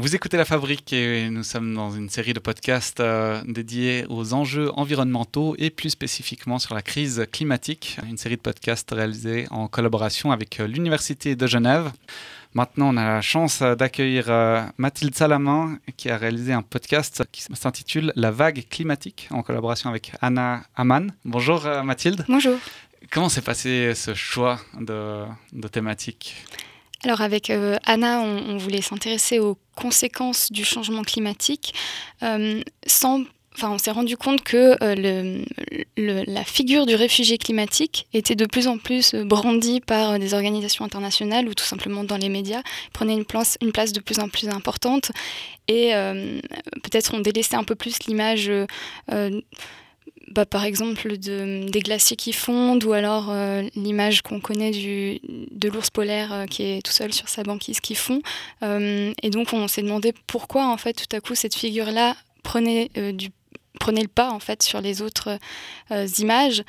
Vous écoutez La Fabrique et nous sommes dans une série de podcasts euh, dédiés aux enjeux environnementaux et plus spécifiquement sur la crise climatique. Une série de podcasts réalisés en collaboration avec euh, l'Université de Genève. Maintenant, on a la chance d'accueillir euh, Mathilde Salamin qui a réalisé un podcast qui s'intitule La vague climatique en collaboration avec Anna Aman. Bonjour Mathilde. Bonjour. Comment s'est passé ce choix de, de thématique? Alors avec euh, Anna, on, voulait s'intéresser aux conséquences du changement climatique euh, sans Enfin, on s'est rendu compte que euh, la figure du réfugié climatique était de plus en plus brandie par des organisations internationales ou tout simplement dans les médias, prenait une place, une place de plus en plus importante. Et peut-être on délaissait un peu plus l'image bah, par exemple de, des glaciers qui fondent ou alors euh, l'image qu'on connaît du, de l'ours polaire euh, qui est tout seul sur sa banquise qui fond. Euh, et donc on s'est demandé pourquoi en fait tout à coup cette figure-là prenait, du, prenait le pas en fait sur les autres images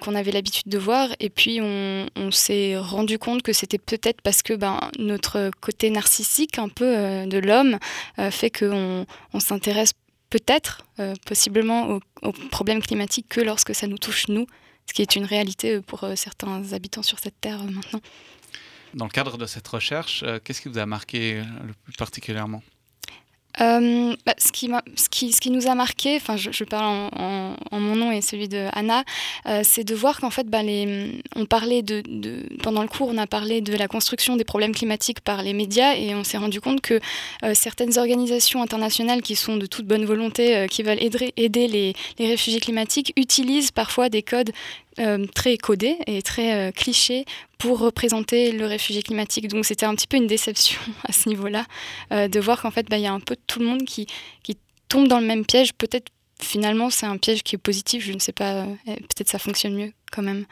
qu'on avait l'habitude de voir. Et puis on, on s'est rendu compte que c'était peut-être parce que ben, notre côté narcissique un peu de l'homme fait qu'on on, s'intéresse peut-être, euh, possiblement, aux, problèmes climatiques que lorsque ça nous touche, nous, ce qui est une réalité euh, pour euh, certains habitants sur cette Terre maintenant. Dans le cadre de cette recherche, qu'est-ce qui vous a marqué le plus particulièrement? Euh, bah, ce, qui nous a marqué, enfin je, parle en, mon nom et celui de Anna, euh, c'est de voir qu'en fait, bah, on parlait de, pendant le cours, on a parlé de la construction des problèmes climatiques par les médias et on s'est rendu compte que euh, certaines organisations internationales qui sont de toute bonne volonté, qui veulent aider, les réfugiés climatiques, utilisent parfois des codes euh, très codé et très euh, cliché pour représenter le réfugié climatique. Donc c'était un petit peu une déception à ce niveau-là, euh, de voir qu'en fait, bah, il y a un peu tout le monde qui, qui tombe dans le même piège. Peut-être finalement c'est un piège qui est positif, je ne sais pas, peut-être ça fonctionne mieux quand même.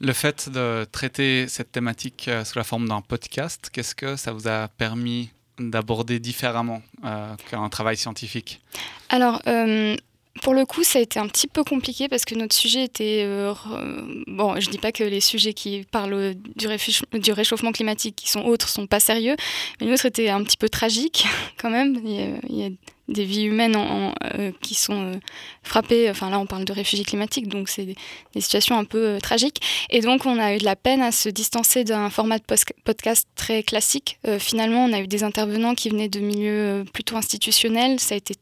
Le fait de traiter cette thématique sous la forme d'un podcast, qu'est-ce que ça vous a permis d'aborder différemment qu'un travail scientifique? Alors, pour le coup, ça a été un petit peu compliqué parce que notre sujet était. Euh, bon, je dis pas que les sujets qui parlent du, du, réchauffement climatique qui sont autres sont pas sérieux, mais l'autre était un petit peu tragique quand même. Il y a, des vies humaines euh, qui sont euh, frappées. Enfin, là, on parle de réfugiés climatiques, donc c'est des, situations un peu tragiques. Et donc, on a eu de la peine à se distancer d'un format de podcast très classique. finalement, on a eu des intervenants qui venaient de milieux plutôt institutionnels. Ça a été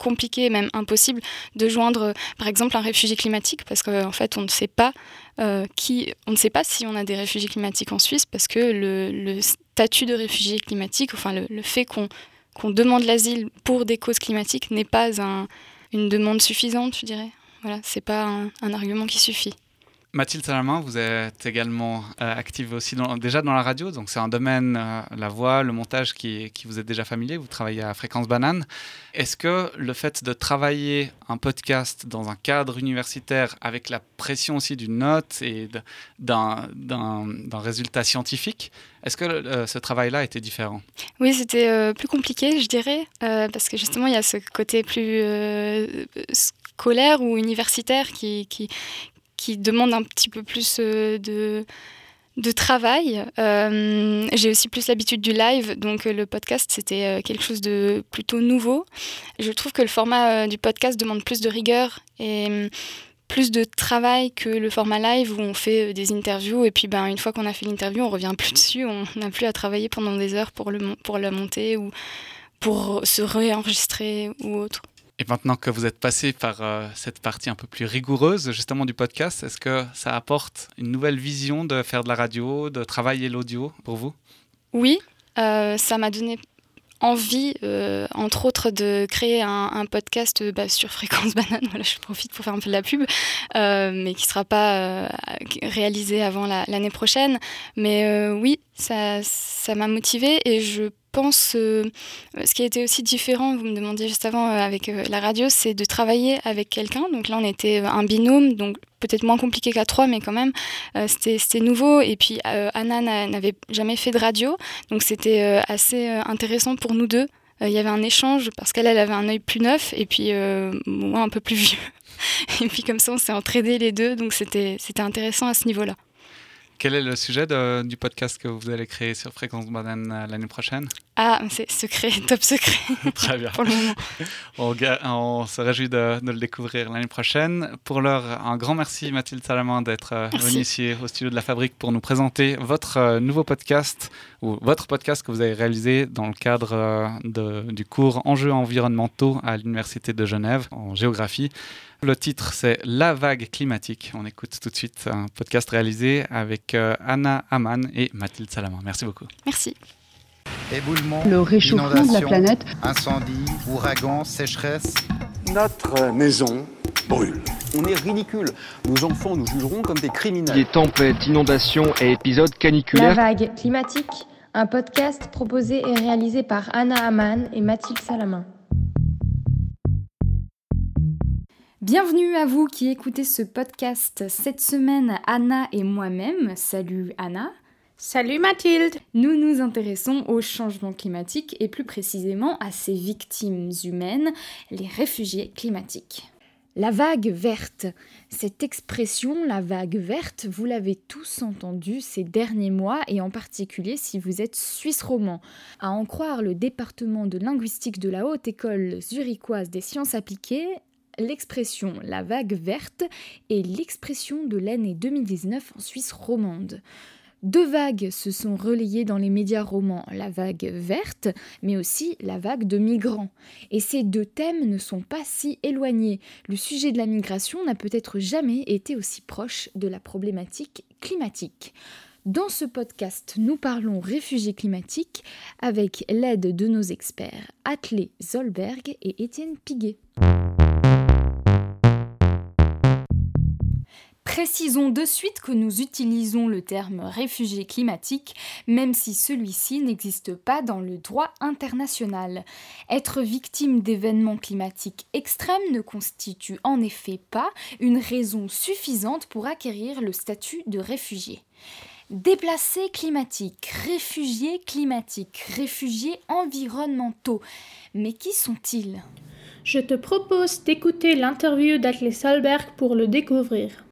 compliqué, même impossible, de joindre, par exemple, un réfugié climatique, parce qu'en fait, on ne sait pas euh, qui, on ne sait pas si on a des réfugiés climatiques en Suisse, parce que le, statut de réfugié climatique, enfin le, fait qu'on demande l'asile pour des causes climatiques n'est pas un, une demande suffisante, je dirais. Voilà, c'est pas un argument qui suffit. Mathilde Salamin, vous êtes également euh, active aussi déjà dans la radio, donc c'est un domaine, euh, la voix, le montage qui, vous est déjà familier, vous travaillez à Fréquence Banane. Est-ce que le fait de travailler un podcast dans un cadre universitaire avec la pression aussi d'une note et d'un résultat scientifique, est-ce que euh, ce travail-là était différent? Oui, c'était plus compliqué, je dirais, parce que justement, il y a ce côté plus scolaire ou universitaire qui, qui demande un petit peu plus euh, de, de travail. Euh, j'ai aussi plus l'habitude du live, donc euh, le podcast, c'était quelque chose de plutôt nouveau. Je trouve que le format du podcast demande plus de rigueur et plus de travail que le format live où on fait des interviews et puis ben, une fois qu'on a fait l'interview, on revient plus dessus, on n'a plus à travailler pendant des heures pour, le, pour la monter ou pour se réenregistrer ou autre. Et maintenant que vous êtes passé par euh, cette partie un peu plus rigoureuse justement du podcast, est-ce que ça apporte une nouvelle vision de faire de la radio, de travailler l'audio pour vous? Oui, euh, ça m'a donné envie, euh, entre autres, de créer un, podcast bah, sur Fréquence Banane. Voilà, je profite pour faire un peu de la pub, mais qui ne sera pas réalisé avant l'année prochaine. Mais oui, ça m'a motivé et je pense, euh, ce qui a été aussi différent, vous me demandiez juste avant euh, avec euh, la radio, c'est de travailler avec quelqu'un. Donc là, on était un binôme, donc peut-être moins compliqué qu'à trois, mais quand même, c'était nouveau. Et puis, Anna n'avait jamais fait de radio, donc c'était assez intéressant pour nous deux. Il y avait un échange parce qu'elle elle avait un œil plus neuf et puis moi un peu plus vieux. et puis comme ça, on s'est entraînés les deux, donc c'était intéressant à ce niveau-là. Quel est le sujet du podcast que vous allez créer sur Fréquence Banane euh, l'année prochaine? Ah, c'est secret, top secret. Très bien. pour le moment. On, se réjouit de, le découvrir l'année prochaine. Pour l'heure, un grand merci Mathilde Salaman d'être euh, venue ici au studio de la Fabrique pour nous présenter votre euh, nouveau podcast ou votre podcast que vous avez réalisé dans le cadre du cours Enjeux environnementaux à l'Université de Genève en géographie. Le titre, c'est La vague climatique. On écoute tout de suite un podcast réalisé avec euh, Anna Aman et Mathilde Salaman. Merci beaucoup. Merci. Éboulement, le réchauffement de la planète, incendie, ouragan, sécheresse. Notre maison brûle. On est ridicule. Nos enfants nous jugeront comme des criminels. Des tempêtes, inondations et épisodes caniculaires. La vague climatique, un podcast proposé et réalisé par Anna Aman et Mathilde Salaman. Bienvenue à vous qui écoutez ce podcast cette semaine, Anna et moi-même. Salut Anna. Salut Mathilde. Nous nous intéressons au changement climatique et plus précisément à ses victimes humaines, les réfugiés climatiques. La vague verte. Cette expression, la vague verte, vous l'avez tous entendue ces derniers mois et en particulier si vous êtes suisse roman. À en croire le département de linguistique de la Haute École zurichoise des sciences appliquées, l'expression la vague verte est l'expression de l'année 2019 en Suisse romande. Deux vagues se sont relayées dans les médias romans, la vague verte, mais aussi la vague de migrants. Et ces deux thèmes ne sont pas si éloignés. Le sujet de la migration n'a peut-être jamais été aussi proche de la problématique climatique. Dans ce podcast, nous parlons réfugiés climatiques avec l'aide de nos experts Atlé Zolberg et Étienne Piguet. Précisons de suite que nous utilisons le terme réfugié climatique, même si celui-ci n'existe pas dans le droit international. Être victime d'événements climatiques extrêmes ne constitue en effet pas une raison suffisante pour acquérir le statut de réfugié. Déplacés climatiques, réfugiés climatiques, réfugiés environnementaux. Mais qui sont-ils? Je te propose d'écouter l'interview d'Atle Solberg pour le découvrir.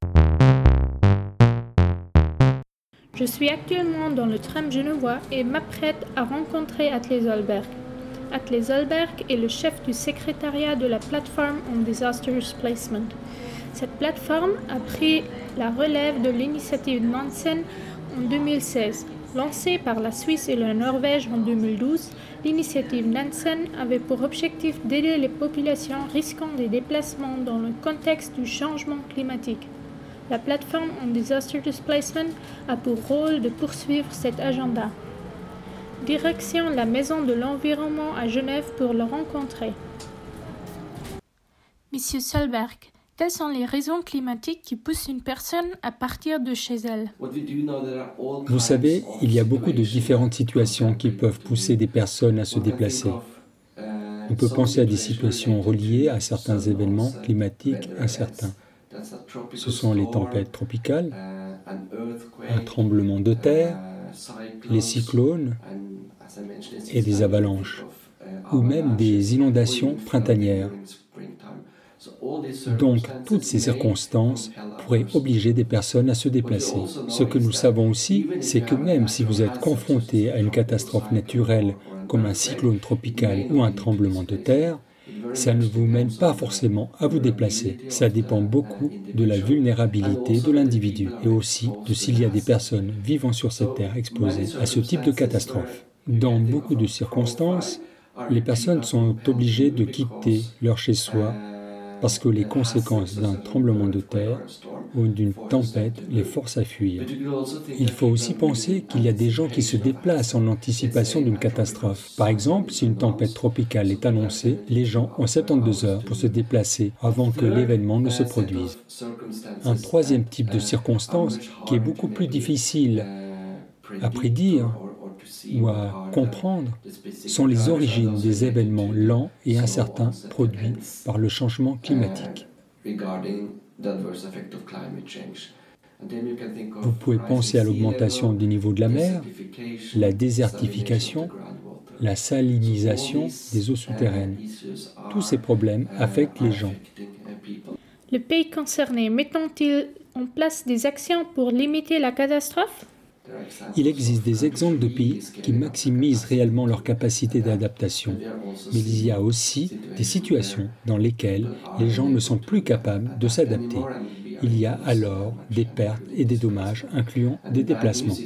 Je suis actuellement dans le tram genevois et m'apprête à rencontrer Atle Zolberg. Atle Zolberg est le chef du secrétariat de la plateforme on Disasters Placement. Cette plateforme a pris la relève de l'initiative Nansen en 2016. Lancée par la Suisse et la Norvège en 2012, l'initiative Nansen avait pour objectif d'aider les populations risquant des déplacements dans le contexte du changement climatique. La plateforme on Disaster Displacement a pour rôle de poursuivre cet agenda. Direction la Maison de l'Environnement à Genève pour le rencontrer. Monsieur Solberg, quelles sont les raisons climatiques qui poussent une personne à partir de chez elle? Vous savez, il y a beaucoup de différentes situations qui peuvent pousser des personnes à se déplacer. On peut penser à des situations reliées à certains événements climatiques incertains. Ce sont les tempêtes tropicales, un tremblement de terre, les cyclones et des avalanches, ou même des inondations printanières. Donc, toutes ces circonstances pourraient obliger des personnes à se déplacer. Ce que nous savons aussi, c'est que même si vous êtes confronté à une catastrophe naturelle comme un cyclone tropical ou un tremblement de terre, ça ne vous mène pas forcément à vous déplacer. Ça dépend beaucoup de la vulnérabilité de l'individu et aussi de s'il y a des personnes vivant sur cette terre exposées à ce type de catastrophe. Dans beaucoup de circonstances, les personnes sont obligées de quitter leur chez-soi parce que les conséquences d'un tremblement de terre ou d'une tempête les forcent à fuir. Il faut aussi penser qu'il y a des gens qui se déplacent en anticipation d'une catastrophe. Par exemple, si une tempête tropicale est annoncée, les gens ont 72 heures pour se déplacer avant que l'événement ne se produise. Un troisième type de circonstance qui est beaucoup plus difficile à prédire ou à comprendre sont les origines des événements lents et incertains produits par le changement climatique. Vous pouvez penser à l'augmentation du niveau de la mer, la désertification, la salinisation des eaux souterraines. Tous ces problèmes affectent les gens. Le pays concerné mettant-il en place des actions pour limiter la catastrophe? Il existe des exemples de pays qui maximisent réellement leur capacité d'adaptation, mais il y a aussi des situations dans lesquelles les gens ne sont plus capables de s'adapter. Il y a alors des pertes et des dommages, incluant des déplacements.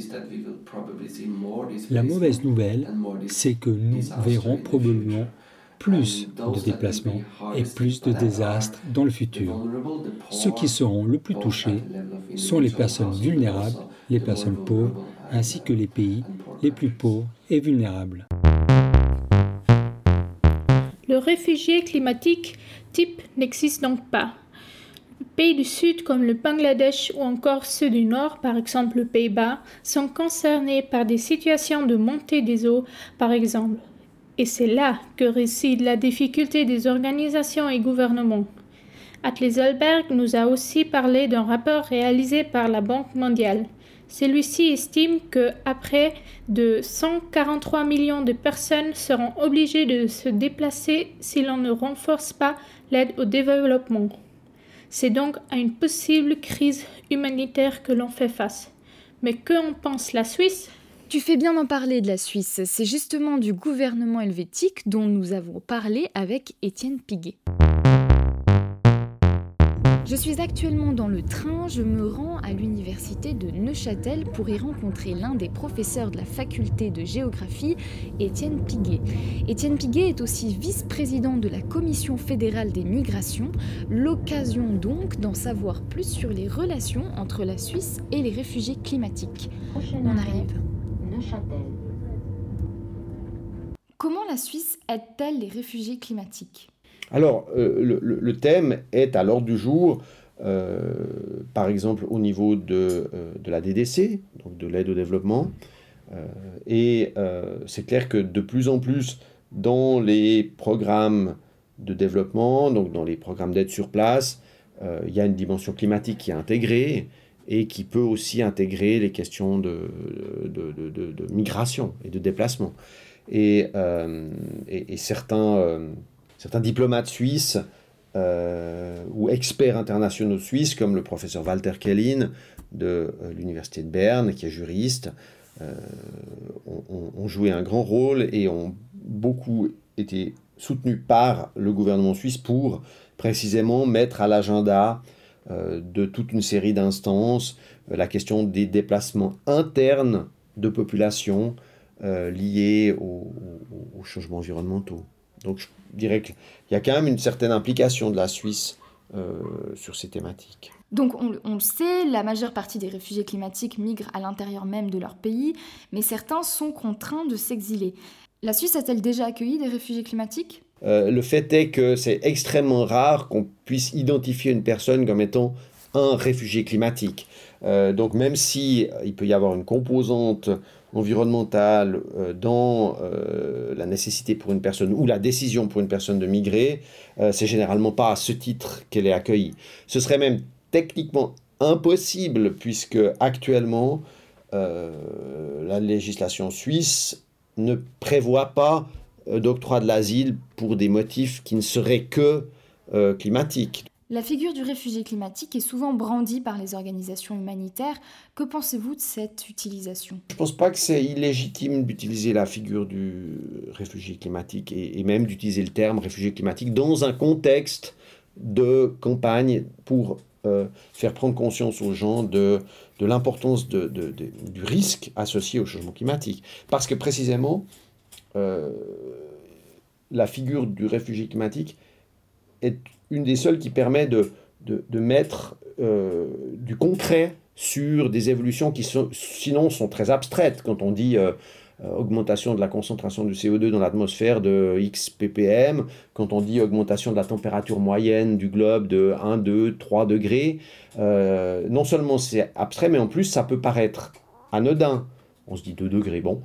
La mauvaise nouvelle, c'est que nous verrons probablement plus de déplacements et plus de désastres dans le futur. Ceux qui seront le plus touchés sont les personnes vulnérables, les personnes pauvres, ainsi que les pays les plus pauvres et vulnérables. Le réfugié climatique type n'existe donc pas. Les pays du Sud comme le Bangladesh ou encore ceux du Nord, par exemple le Pays-Bas, sont concernés par des situations de montée des eaux, par exemple. Et c'est là que réside la difficulté des organisations et gouvernements. Atles Olberg nous a aussi parlé d'un rapport réalisé par la Banque mondiale. Celui-ci estime que après de 143 millions de personnes seront obligées de se déplacer si l'on ne renforce pas l'aide au développement. C'est donc à une possible crise humanitaire que l'on fait face. Mais que en pense la Suisse? Tu fais bien d'en parler de la Suisse. C'est justement du gouvernement helvétique dont nous avons parlé avec Étienne Piguet. Je suis actuellement dans le train, je me rends à l'université de Neuchâtel pour y rencontrer l'un des professeurs de la faculté de géographie, Étienne Piguet. Étienne Piguet est aussi vice-président de la Commission fédérale des migrations, l'occasion donc d'en savoir plus sur les relations entre la Suisse et les réfugiés climatiques. On arrive. Comment la Suisse aide-t-elle les réfugiés climatiques? Alors, euh, le, thème est à l'ordre du jour, euh, par exemple au niveau de, euh, la DDC, donc de l'aide au développement. et c'est clair que de plus en plus, dans les programmes de développement, donc dans les programmes d'aide sur place, il y a une dimension climatique qui est intégrée et qui peut aussi intégrer les questions de, migration et de déplacement. Et, certains, certains diplomates suisses euh, ou experts internationaux suisses, comme le professeur Walter Kellin de l'Université de Berne, qui est juriste, ont, ont, joué un grand rôle et ont beaucoup été soutenus par le gouvernement suisse pour précisément mettre à l'agenda euh, de toute une série d'instances, euh, la question des déplacements internes de population euh, liés aux, changements environnementaux. Donc je dirais qu'il y a quand même une certaine implication de la Suisse sur ces thématiques. Donc on, on, le sait, la majeure partie des réfugiés climatiques migrent à l'intérieur même de leur pays, mais certains sont contraints de s'exiler. La Suisse a-t-elle déjà accueilli des réfugiés climatiques? Euh, le fait est que c'est extrêmement rare qu'on puisse identifier une personne comme étant un réfugié climatique. Euh, donc même si euh, il peut y avoir une composante environnementale dans la nécessité pour une personne ou la décision pour une personne de migrer, c'est généralement pas à ce titre qu'elle est accueillie. Ce serait même techniquement impossible puisque actuellement la législation suisse ne prévoit pas euh, d'octroi de l'asile pour des motifs qui ne seraient que euh, climatiques. La figure du réfugié climatique est souvent brandie par les organisations humanitaires. Que pensez-vous de cette utilisation? Je ne pense pas que c'est illégitime d'utiliser la figure du réfugié climatique et, même d'utiliser le terme réfugié climatique dans un contexte de campagne pour euh, faire prendre conscience aux gens de, l'importance du risque associé au changement climatique. Parce que précisément, euh, la figure du réfugié climatique est une des seules qui permet de, de, mettre euh, du concret sur des évolutions qui sont, sinon sont très abstraites. Quand on dit euh, augmentation de la concentration du CO2 dans l'atmosphère de X ppm, quand on dit augmentation de la température moyenne du globe de 1, 2, 3 degrés, non seulement c'est abstrait, mais en plus ça peut paraître anodin. On se dit 2 degrés, bon.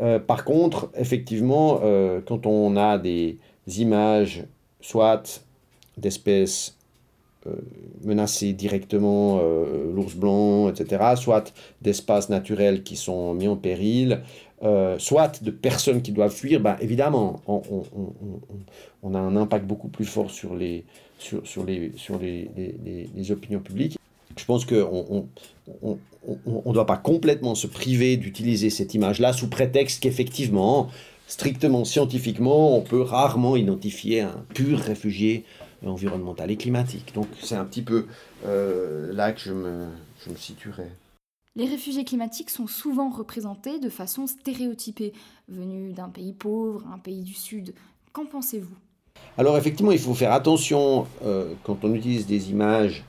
Euh, par contre, effectivement, euh, quand on a des images, soit d'espèces euh, menacées directement, l'ours blanc, etc., soit d'espaces naturels qui sont mis en péril, soit de personnes qui doivent fuir, ben, évidemment, on, a un impact beaucoup plus fort sur les, sur, sur les, sur les, les, les opinions publiques. Je pense qu'on on ne doit pas complètement se priver d'utiliser cette image-là sous prétexte qu'effectivement, strictement scientifiquement, on peut rarement identifier un pur réfugié environnemental et climatique. Donc c'est un petit peu euh, là que je me, je me situerai. Les réfugiés climatiques sont souvent représentés de façon stéréotypée, venus d'un pays pauvre, un pays du Sud. Qu'en pensez-vous? Alors effectivement, il faut faire attention euh, quand on utilise des images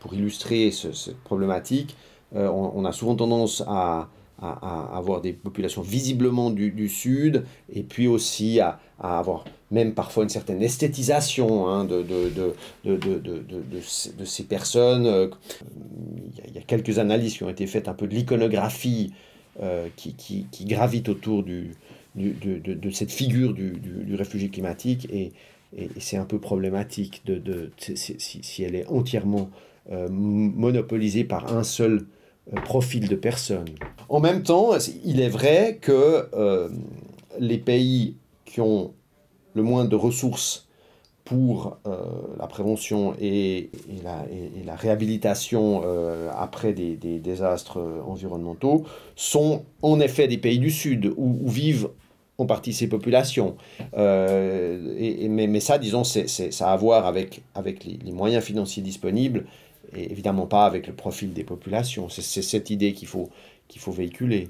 pour illustrer cette problématique. Euh, on, a souvent tendance à, avoir des populations visiblement du, Sud et puis aussi à, avoir même parfois une certaine esthétisation hein, de, de, de, ces personnes. Euh, il y a quelques analyses qui ont été faites un peu de l'iconographie euh, qui, qui, qui, gravite autour du, de, cette figure du, réfugié climatique et, et, c'est un peu problématique de, si, si, elle est entièrement euh, monopolisée par un seul profil de personne. En même temps, il est vrai que les pays qui ont le moins de ressources pour euh, la prévention et, la, réhabilitation euh, après des, désastres environnementaux sont en effet des pays du Sud où, vivent en partie ces populations. Euh, mais, ça, disons, c'est, ça a à voir avec les, moyens financiers disponibles et évidemment pas avec le profil des populations. C'est, cette idée qu'il faut, qu'il faut véhiculer.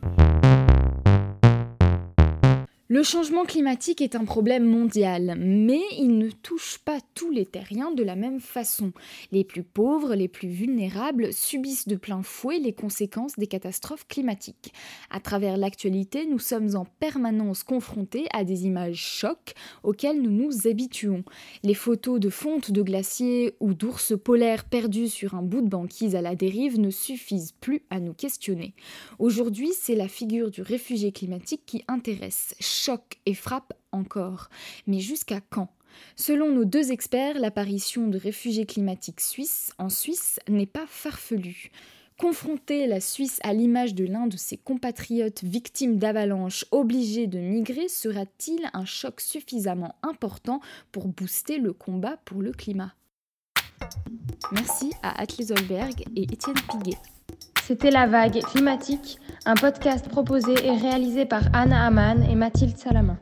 Le changement climatique est un problème mondial, mais il ne touche pas tous les terriens de la même façon. Les plus pauvres, les plus vulnérables subissent de plein fouet les conséquences des catastrophes climatiques. À travers l'actualité, nous sommes en permanence confrontés à des images chocs auxquelles nous nous habituons. Les photos de fontes de glaciers ou d'ours polaires perdus sur un bout de banquise à la dérive ne suffisent plus à nous questionner. Aujourd'hui, c'est la figure du réfugié climatique qui intéresse choque et frappe encore. Mais jusqu'à quand? Selon nos deux experts, l'apparition de réfugiés climatiques suisses en Suisse n'est pas farfelue. Confronter la Suisse à l'image de l'un de ses compatriotes victimes d'avalanches obligés de migrer sera-t-il un choc suffisamment important pour booster le combat pour le climat? Merci à Atle Zolberg et Étienne Piguet. C'était La Vague climatique, un podcast proposé et réalisé par Anna Aman et Mathilde Salamin.